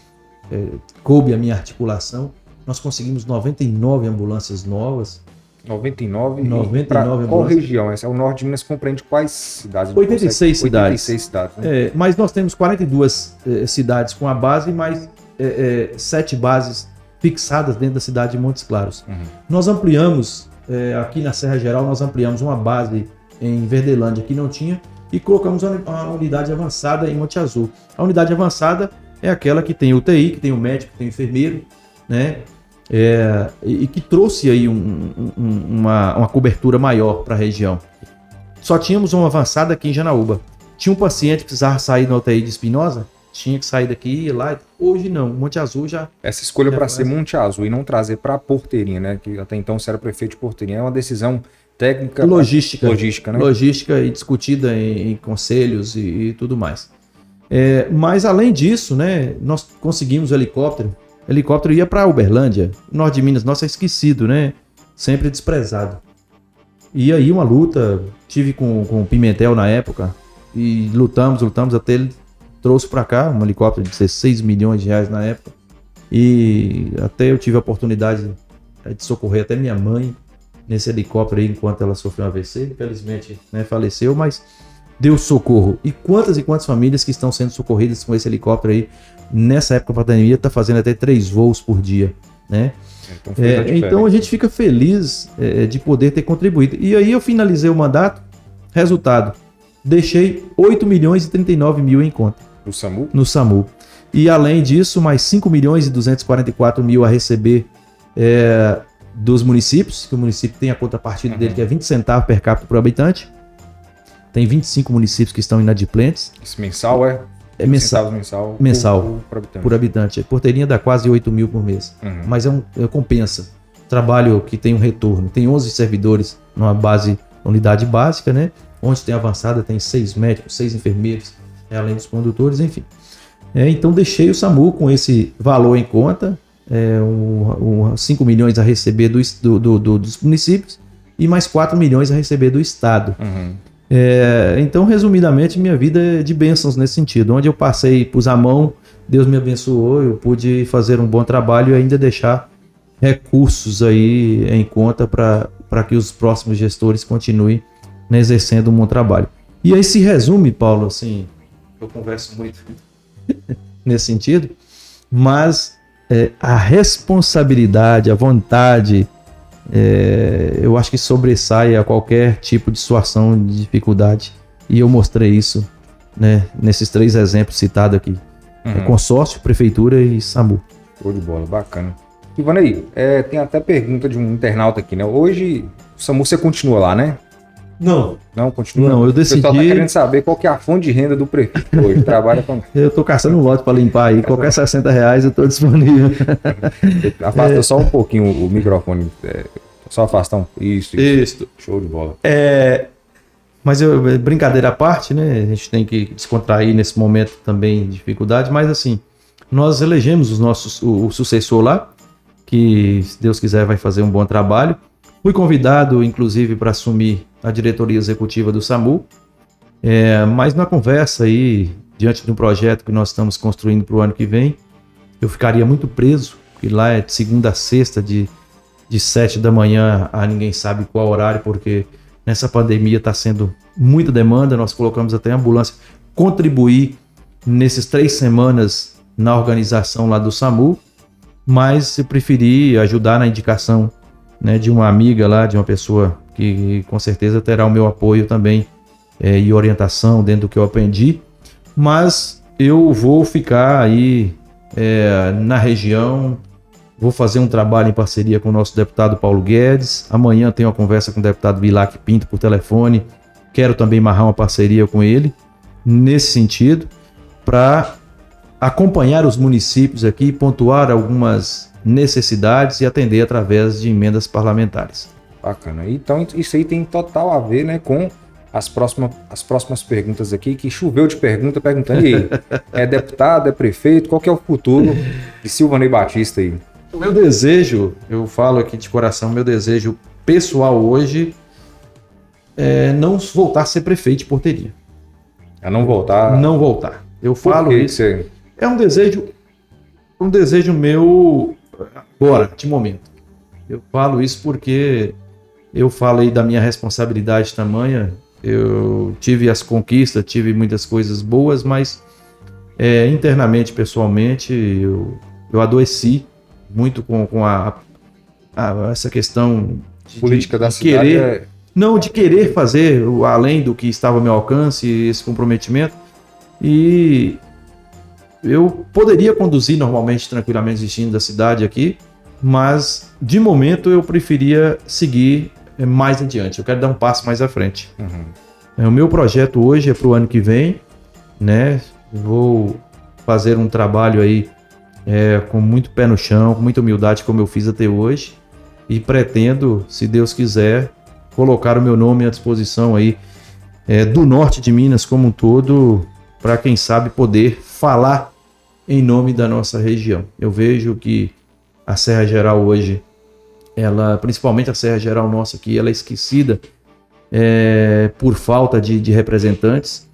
é, coube a minha articulação. Nós conseguimos 99 ambulâncias novas. 99? 99 Qual região? Essa é o norte de Minas compreende quais cidades? 86 cidades. 86 cidades. Né? É, mas nós temos 42 é, cidades com a base, mais é, é, sete bases fixadas dentro da cidade de Montes Claros. Uhum. Nós ampliamos, é, aqui na Serra Geral, nós ampliamos uma base em Verdelândia que não tinha e colocamos uma unidade avançada em Monte Azul. A unidade avançada é aquela que tem UTI, que tem o médico, que tem o enfermeiro, né? É, e, que trouxe aí um, um, uma, uma cobertura maior para a região. Só tínhamos uma avançada aqui em Janaúba. Tinha um paciente que precisava sair da UTI de Espinosa, tinha que sair daqui e ir lá. Hoje não, Monte Azul já. Essa escolha para ser Monte Azul e não trazer para Porteirinha, né? Que até então você era prefeito de Porteirinha, é uma decisão técnica. Logística. Logística, né? Logística e discutida em, em conselhos e, e, tudo mais. É, mas além disso, né, nós conseguimos o helicóptero. O helicóptero ia para Uberlândia, norte de Minas. Nossa, é esquecido, né? Sempre desprezado. E aí uma luta, tive com, com o Pimentel na época e lutamos, lutamos até ele trouxe para cá um helicóptero de 16 milhões de reais na época. E até eu tive a oportunidade eh, de socorrer até minha mãe nesse helicóptero aí enquanto ela sofreu um AVC. Infelizmente, né, faleceu, mas deu socorro. E quantas e quantas famílias que estão sendo socorridas com esse helicóptero aí nessa época da pandemia está fazendo até três voos por dia, né? Então, é, a então a gente fica feliz é, de poder ter contribuído. E aí eu finalizei o mandato, resultado, deixei 8 milhões e 39 mil em conta. No SAMU? No SAMU. E além disso, mais 5 milhões e 244 mil a receber é, dos municípios, que o município tem a contrapartida uhum. dele, que é 20 centavos per capita por habitante. Tem 25 municípios que estão inadimplentes. Esse mensal é? É mensal. Mensal, mensal por, por, habitante. por habitante. Porteirinha dá quase 8 mil por mês. Uhum. Mas é um, é compensa. Trabalho que tem um retorno. Tem 11 servidores numa base, unidade básica, né? Onde tem avançada, tem 6 médicos, 6 enfermeiros, é, além dos condutores, enfim. É, então deixei o SAMU com esse valor em conta, é, um, um 5 milhões a receber do, do, do, dos municípios e mais 4 milhões a receber do Estado. Uhum. É, então, resumidamente, minha vida é de bênçãos nesse sentido. Onde eu passei, pus a mão, Deus me abençoou, eu pude fazer um bom trabalho e ainda deixar recursos aí em conta para que os próximos gestores continuem né, exercendo um bom trabalho. E aí se resume, Paulo, assim, eu converso muito nesse sentido, mas é, a responsabilidade, a vontade, é, eu acho que sobressai a qualquer tipo de situação de dificuldade. E eu mostrei isso né, nesses três exemplos citados aqui: é uhum. é consórcio, prefeitura e SAMU. Show de bola, bacana. Ivanei, é, tem até pergunta de um internauta aqui, né? Hoje o SAMU você continua lá, né? Não. Não, continua. Não, eu decidi. O pessoal tá querendo saber qual que é a fonte de renda do prefeito hoje. Trabalha com. eu tô caçando um lote para limpar aí. Qualquer 60 reais eu tô disponível. Afasta é... só um pouquinho o microfone. É... Só afastar um. Isso, isso. isso. Show de bola. É. Mas eu, brincadeira à parte, né? A gente tem que descontrair nesse momento também de dificuldade, mas assim, nós elegemos os nossos, o, o sucessor lá, que, se Deus quiser, vai fazer um bom trabalho. Fui convidado, inclusive, para assumir a diretoria executiva do SAMU, é, mas na conversa aí, diante de um projeto que nós estamos construindo para o ano que vem, eu ficaria muito preso, porque lá é de segunda a sexta, de, de sete da manhã a ninguém sabe qual horário, porque nessa pandemia está sendo muita demanda, nós colocamos até ambulância. Contribuir nesses três semanas na organização lá do SAMU, mas eu preferi ajudar na indicação né, de uma amiga lá, de uma pessoa que com certeza terá o meu apoio também é, e orientação dentro do que eu aprendi. Mas eu vou ficar aí é, na região, vou fazer um trabalho em parceria com o nosso deputado Paulo Guedes. Amanhã tenho uma conversa com o deputado Vilac Pinto por telefone. Quero também marrar uma parceria com ele nesse sentido, para acompanhar os municípios aqui, pontuar algumas necessidades e atender através de emendas parlamentares. Bacana. Então isso aí tem total a ver né, com as próximas, as próximas perguntas aqui, que choveu de pergunta, perguntando aí, é deputado, é prefeito, qual que é o futuro de Silvanei Batista aí? O meu desejo, eu falo aqui de coração, meu desejo pessoal hoje é não voltar a ser prefeito de porteria. É não voltar? Não voltar. Eu falo isso. É um desejo, um desejo meu agora, de momento. Eu falo isso porque eu falei da minha responsabilidade tamanha. Eu tive as conquistas, tive muitas coisas boas, mas é, internamente, pessoalmente, eu, eu adoeci muito com, com a, a, essa questão de, política da de querer, é... não de querer fazer além do que estava ao meu alcance, esse comprometimento. E eu poderia conduzir normalmente, tranquilamente, destino da cidade aqui, mas de momento eu preferia seguir é, mais adiante. Eu quero dar um passo mais à frente. Uhum. É, o meu projeto hoje é para o ano que vem, né? Vou fazer um trabalho aí é, com muito pé no chão, com muita humildade, como eu fiz até hoje, e pretendo, se Deus quiser, colocar o meu nome à disposição aí é, do norte de Minas como um todo, para quem sabe poder falar em nome da nossa região. Eu vejo que a Serra Geral hoje, ela, principalmente a Serra Geral nossa aqui, ela é esquecida é, por falta de, de representantes.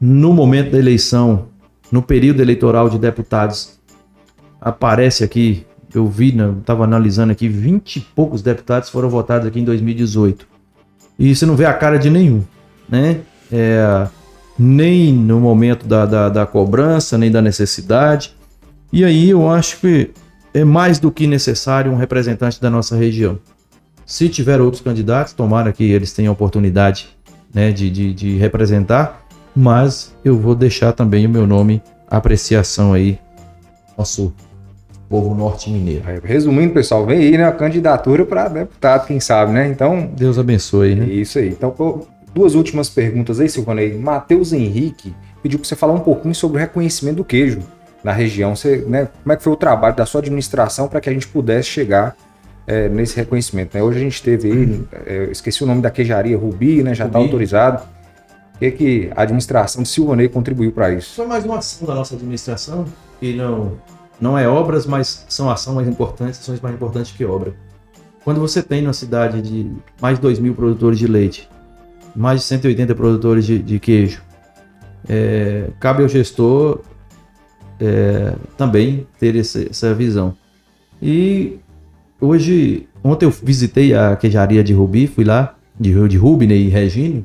No momento da eleição, no período eleitoral de deputados, aparece aqui, eu vi, estava né, analisando aqui, 20 e poucos deputados foram votados aqui em 2018. E você não vê a cara de nenhum, né? É, nem no momento da, da, da cobrança, nem da necessidade. E aí eu acho que é mais do que necessário um representante da nossa região. Se tiver outros candidatos, tomara que eles tenham oportunidade né, de, de, de representar, mas eu vou deixar também o meu nome apreciação aí, nosso povo norte mineiro. Resumindo, pessoal, vem aí, né, a candidatura para deputado, quem sabe, né? Então, Deus abençoe, né? Isso aí. Então, Duas últimas perguntas aí, Silvanei. Matheus Henrique pediu para você falar um pouquinho sobre o reconhecimento do queijo na região. Você, né, como é que foi o trabalho da sua administração para que a gente pudesse chegar é, nesse reconhecimento? Né? Hoje a gente teve aí, é, esqueci o nome da queijaria Rubi, né? Já está autorizado. O que, que a administração de Silvanei contribuiu para isso? Foi mais uma ação da nossa administração, e não, não é obras, mas são ações mais importantes, ações mais importantes que obra. Quando você tem numa cidade de mais de 2 mil produtores de leite, mais de 180 produtores de, de queijo. É, cabe ao gestor é, também ter esse, essa visão. E hoje, ontem eu visitei a queijaria de Rubi, fui lá, de, de Rubinei e Regine,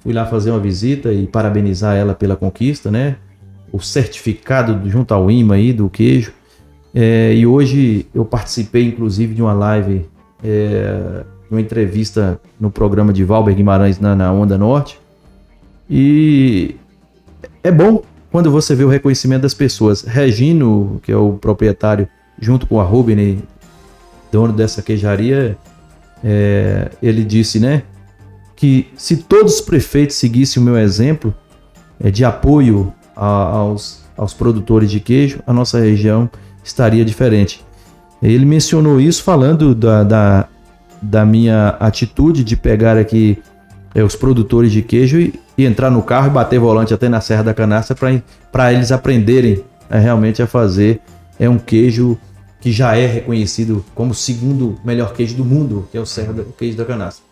fui lá fazer uma visita e parabenizar ela pela conquista, né? O certificado junto ao IMA aí do queijo. É, e hoje eu participei, inclusive, de uma live é, uma entrevista no programa de Valber Guimarães na, na Onda Norte. E é bom quando você vê o reconhecimento das pessoas. Regino, que é o proprietário, junto com a Rubini, dono dessa queijaria, é, ele disse, né, que se todos os prefeitos seguissem o meu exemplo é, de apoio a, aos, aos produtores de queijo, a nossa região estaria diferente. Ele mencionou isso falando da, da da minha atitude de pegar aqui é, os produtores de queijo e, e, entrar no carro e bater volante até na Serra da Canastra para eles aprenderem é, realmente a fazer é um queijo que já é reconhecido como o segundo melhor queijo do mundo, que é o, Serra da, o queijo da Canastra.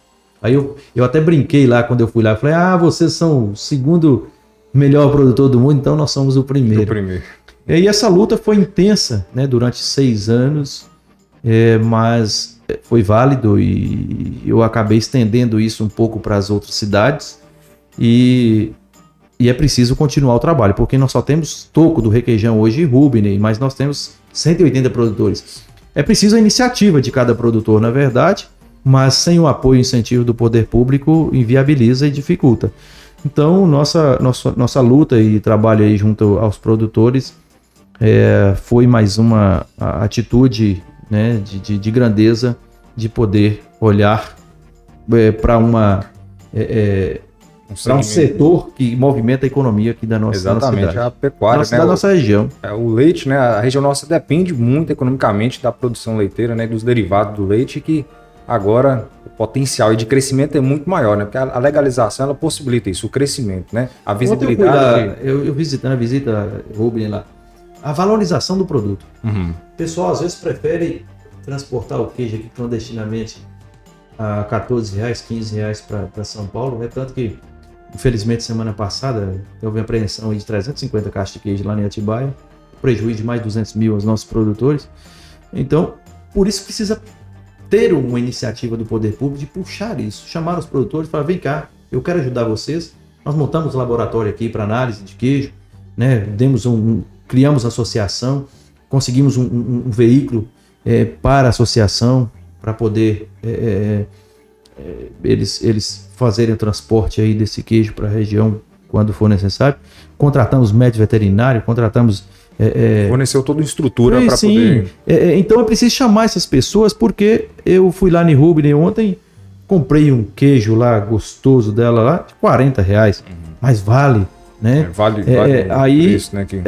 Aí eu, eu até brinquei lá quando eu fui lá, falei, ah, vocês são o segundo melhor produtor do mundo, então nós somos o primeiro. O primeiro. E essa luta foi intensa, né, durante seis anos, é, mas foi válido e eu acabei estendendo isso um pouco para as outras cidades. E e é preciso continuar o trabalho, porque nós só temos Toco do Requeijão hoje e Rubiney, mas nós temos 180 produtores. É preciso a iniciativa de cada produtor, na verdade, mas sem o apoio e incentivo do poder público inviabiliza e dificulta. Então, nossa, nossa, nossa luta e trabalho aí junto aos produtores é, foi mais uma atitude né, de, de, de grandeza de poder olhar é, para uma é, é um para um setor que movimenta a economia aqui da nossa, Exatamente, cidade. a pecuária, nossa, né? Da nossa região. É, o leite, né? A região nossa depende muito economicamente da produção leiteira, né? Dos derivados do leite que agora o potencial de crescimento é muito maior, né? Porque a legalização ela possibilita isso, o crescimento, né? A visibilidade. Eu, eu, eu visitando a visita Rubem lá, a valorização do produto. Uhum. O pessoal às vezes prefere transportar o queijo aqui clandestinamente a 14 reais, 15 reais para São Paulo, né? Tanto que Infelizmente, semana passada, houve apreensão de 350 caixas de queijo lá em Atibaia, prejuízo de mais de 200 mil aos nossos produtores. Então, por isso precisa ter uma iniciativa do poder público de puxar isso, chamar os produtores falar: vem cá, eu quero ajudar vocês. Nós montamos um laboratório aqui para análise de queijo, né? Demos um, criamos associação, conseguimos um, um, um veículo é, para a associação para poder é, é, é, eles, eles fazerem o transporte aí desse queijo para a região quando for necessário. Contratamos médico veterinário, contratamos. É, é... Forneceu toda a estrutura para poder. Então é preciso chamar essas pessoas, porque eu fui lá em Rubem ontem, comprei um queijo lá gostoso dela lá, de 40 reais. Uhum. Mas vale, né? vale, vale aí, isso, né? Que...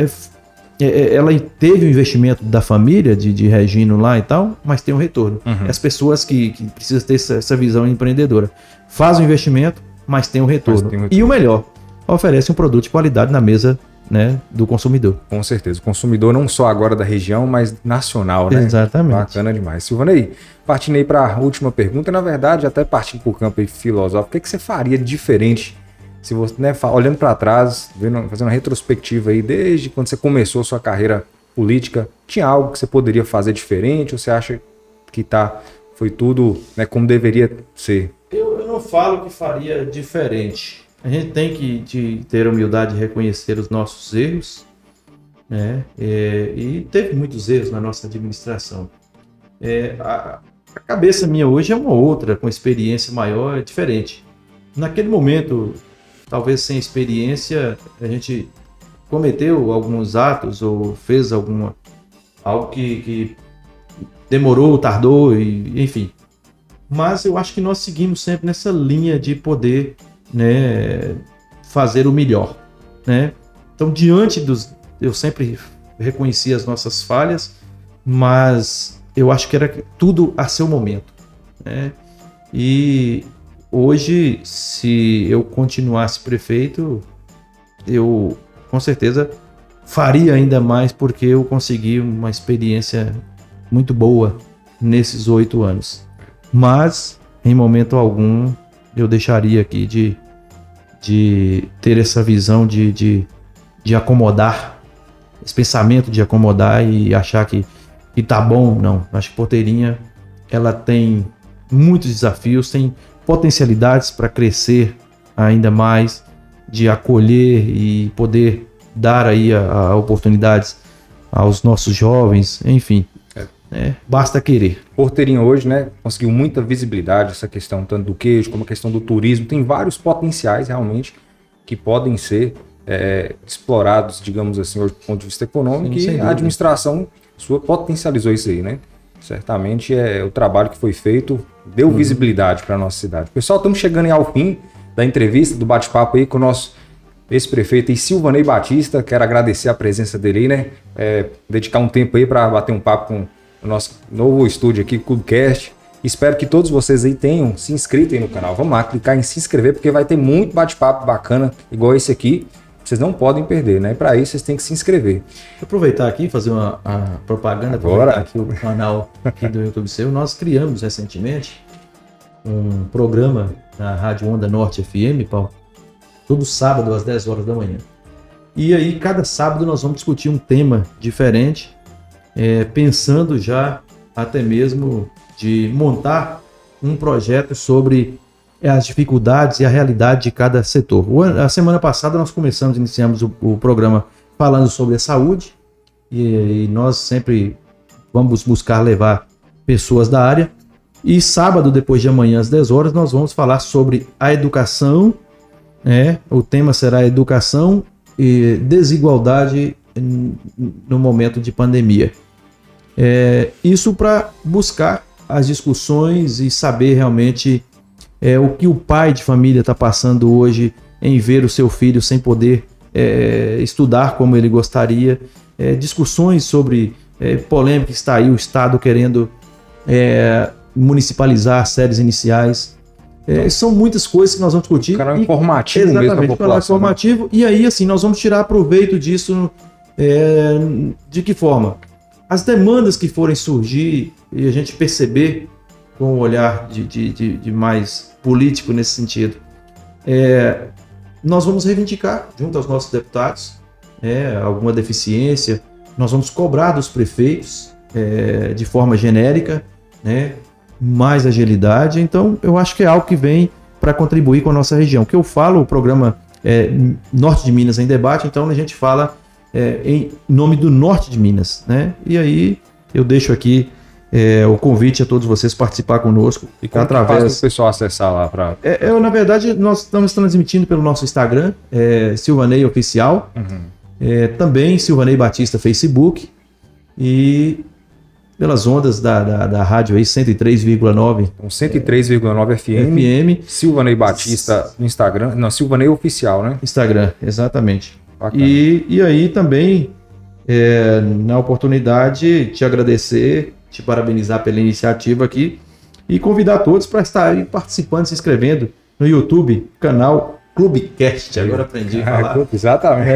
É, é, ela teve o investimento da família de, de Regino lá e tal, mas tem um retorno. Uhum. As pessoas que, que precisam ter essa, essa, visão empreendedora fazem o investimento, mas tem um retorno. Tem um retorno. E o melhor, oferece um produto de qualidade na mesa né, do consumidor. Com certeza. O consumidor não só agora da região, mas nacional, né? Exatamente. Bacana demais. Silvanei, partindo aí para a última pergunta, na verdade, até partindo para o campo filosófico, o que, é que você faria diferente se você, né, olhando para trás, vendo, fazendo uma retrospectiva aí, desde quando você começou sua carreira política, tinha algo que você poderia fazer diferente? Ou você acha que tá, foi tudo né, como deveria ser? Eu, eu não falo que faria diferente. A gente tem que de ter humildade de reconhecer os nossos erros, né? É, e teve muitos erros na nossa administração. É, a, a cabeça minha hoje é uma outra, com experiência maior, é diferente. Naquele momento, talvez sem experiência, a gente cometeu alguns atos ou fez alguma algo que, que demorou, tardou, e, enfim. Mas eu acho que nós seguimos sempre nessa linha de poder né, fazer o melhor. Né? Então, diante dos. Eu sempre reconheci as nossas falhas, mas eu acho que era tudo a seu momento. Né? E Hoje, se eu continuasse prefeito, eu com certeza faria ainda mais porque eu consegui uma experiência muito boa nesses oito anos. Mas, em momento algum, eu deixaria aqui de, de ter essa visão de, de, de acomodar, esse pensamento de acomodar e achar que, que tá bom. Não, acho que Porteirinha ela tem muitos desafios, tem potencialidades para crescer ainda mais, de acolher e poder dar aí a, a oportunidades aos nossos jovens, enfim. É. Né? Basta querer. Porteirinho hoje, né, conseguiu muita visibilidade essa questão tanto do queijo como a questão do turismo. Tem vários potenciais realmente que podem ser é, explorados, digamos assim, hoje, do ponto de vista econômico Sim, e a administração sua potencializou isso aí, né? Certamente é o trabalho que foi feito deu uhum. visibilidade para a nossa cidade. Pessoal, estamos chegando ao fim da entrevista, do bate-papo aí com o nosso ex-prefeito Silvanei Batista. Quero agradecer a presença dele aí, né? É, dedicar um tempo aí para bater um papo com o nosso novo estúdio aqui, Clubcast. Espero que todos vocês aí tenham se inscrito aí no canal. Vamos lá, clicar em se inscrever, porque vai ter muito bate-papo bacana, igual esse aqui. Vocês não podem perder, né? Para isso, vocês têm que se inscrever. Aproveitar aqui, fazer uma propaganda, Agora. aqui o canal aqui do YouTube seu. Nós criamos recentemente um programa na Rádio Onda Norte FM, Paulo, todo sábado às 10 horas da manhã. E aí, cada sábado, nós vamos discutir um tema diferente, é, pensando já até mesmo de montar um projeto sobre as dificuldades e a realidade de cada setor. A semana passada nós começamos, iniciamos o, o programa falando sobre a saúde e, e nós sempre vamos buscar levar pessoas da área. E sábado, depois de amanhã, às 10 horas, nós vamos falar sobre a educação. Né? O tema será educação e desigualdade no momento de pandemia. É, isso para buscar as discussões e saber realmente é, o que o pai de família está passando hoje em ver o seu filho sem poder é, estudar como ele gostaria, é, discussões sobre é, polêmica que está aí, o Estado querendo é, municipalizar séries iniciais. É, são muitas coisas que nós vamos discutir. Canal informativo exatamente, mesmo canal né? informativo. Né? E aí, assim, nós vamos tirar proveito disso é, de que forma? As demandas que forem surgir e a gente perceber com um olhar de, de, de, de mais político nesse sentido, é, nós vamos reivindicar junto aos nossos deputados é, alguma deficiência, nós vamos cobrar dos prefeitos é, de forma genérica, né, mais agilidade. Então, eu acho que é algo que vem para contribuir com a nossa região. Que eu falo, o programa é, Norte de Minas em debate, então a gente fala é, em nome do Norte de Minas, né? E aí eu deixo aqui é, o convite a todos vocês participar conosco. E como através o pessoal acessar lá para. É, é, na verdade, nós estamos transmitindo pelo nosso Instagram, é, Silvanei Oficial. Uhum. É, também Silvanei Batista Facebook. E pelas ondas da, da, da rádio aí, 103,9. Então, 103,9 FM. FM. Silvanei Batista no Instagram. Não, Silvanei Oficial, né? Instagram, exatamente. E, e aí também, é, na oportunidade, te agradecer te parabenizar pela iniciativa aqui e convidar todos para estarem participando, se inscrevendo no YouTube, canal Clubecast. Agora aprendi a falar. É, exatamente.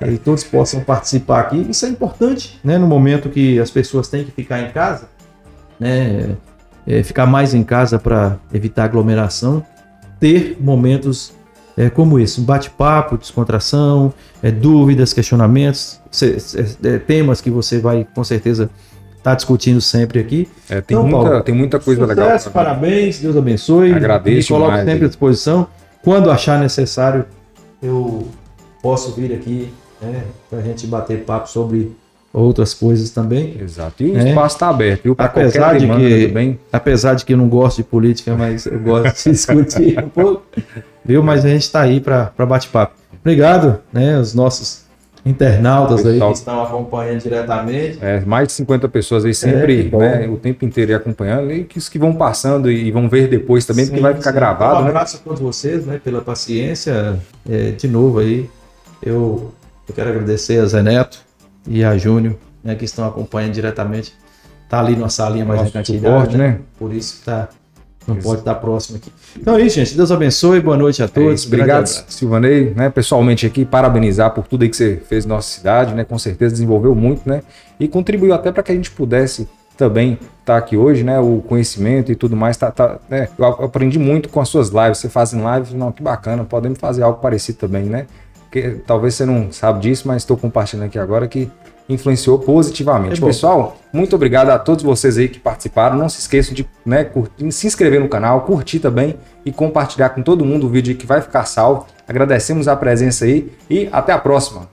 É, e todos possam participar aqui. Isso é importante, né? No momento que as pessoas têm que ficar em casa, né? É, ficar mais em casa para evitar aglomeração, ter momentos é, como esse, um bate-papo, descontração, é, dúvidas, questionamentos, é, temas que você vai com certeza está discutindo sempre aqui. É, tem, então, muita, Paulo, tem muita coisa sucesso, legal. Parabéns, Deus abençoe. Agradeço. Me coloco demais, sempre à disposição. Quando achar necessário, eu posso vir aqui né, para a gente bater papo sobre outras coisas também. Exato. E o é. espaço está aberto, viu? apesar de que, bem. Apesar de que eu não gosto de política, mas eu gosto de discutir um pouco. Viu? Mas a gente está aí para bate-papo. Obrigado, né? Os nossos internautas aí que estão acompanhando diretamente. É, mais de 50 pessoas aí sempre, é, né, o tempo inteiro acompanhando e que os que vão passando e vão ver depois também, sim, porque vai ficar sim. gravado. Um né? abraço né? a todos vocês, né, pela paciência. É, de novo aí, eu, eu quero agradecer a Zé Neto e a Júnior, né, que estão acompanhando diretamente. Tá ali numa salinha mais recantilhada, né? né? Por isso que tá não isso. pode estar próximo aqui. Então é isso, gente. Deus abençoe. Boa noite a é todos. É Obrigado, Silvanei, né, pessoalmente aqui, parabenizar por tudo aí que você fez na nossa cidade, né? Com certeza desenvolveu muito, né? E contribuiu até para que a gente pudesse também estar tá aqui hoje, né? O conhecimento e tudo mais. Tá, tá, né? Eu aprendi muito com as suas lives. Você faz em live, não, que bacana. Podemos fazer algo parecido também, né? Que, talvez você não sabe disso, mas estou compartilhando aqui agora que influenciou positivamente. É Pessoal, muito obrigado a todos vocês aí que participaram. Não se esqueçam de né, curtir, se inscrever no canal, curtir também e compartilhar com todo mundo o vídeo que vai ficar salvo. Agradecemos a presença aí e até a próxima.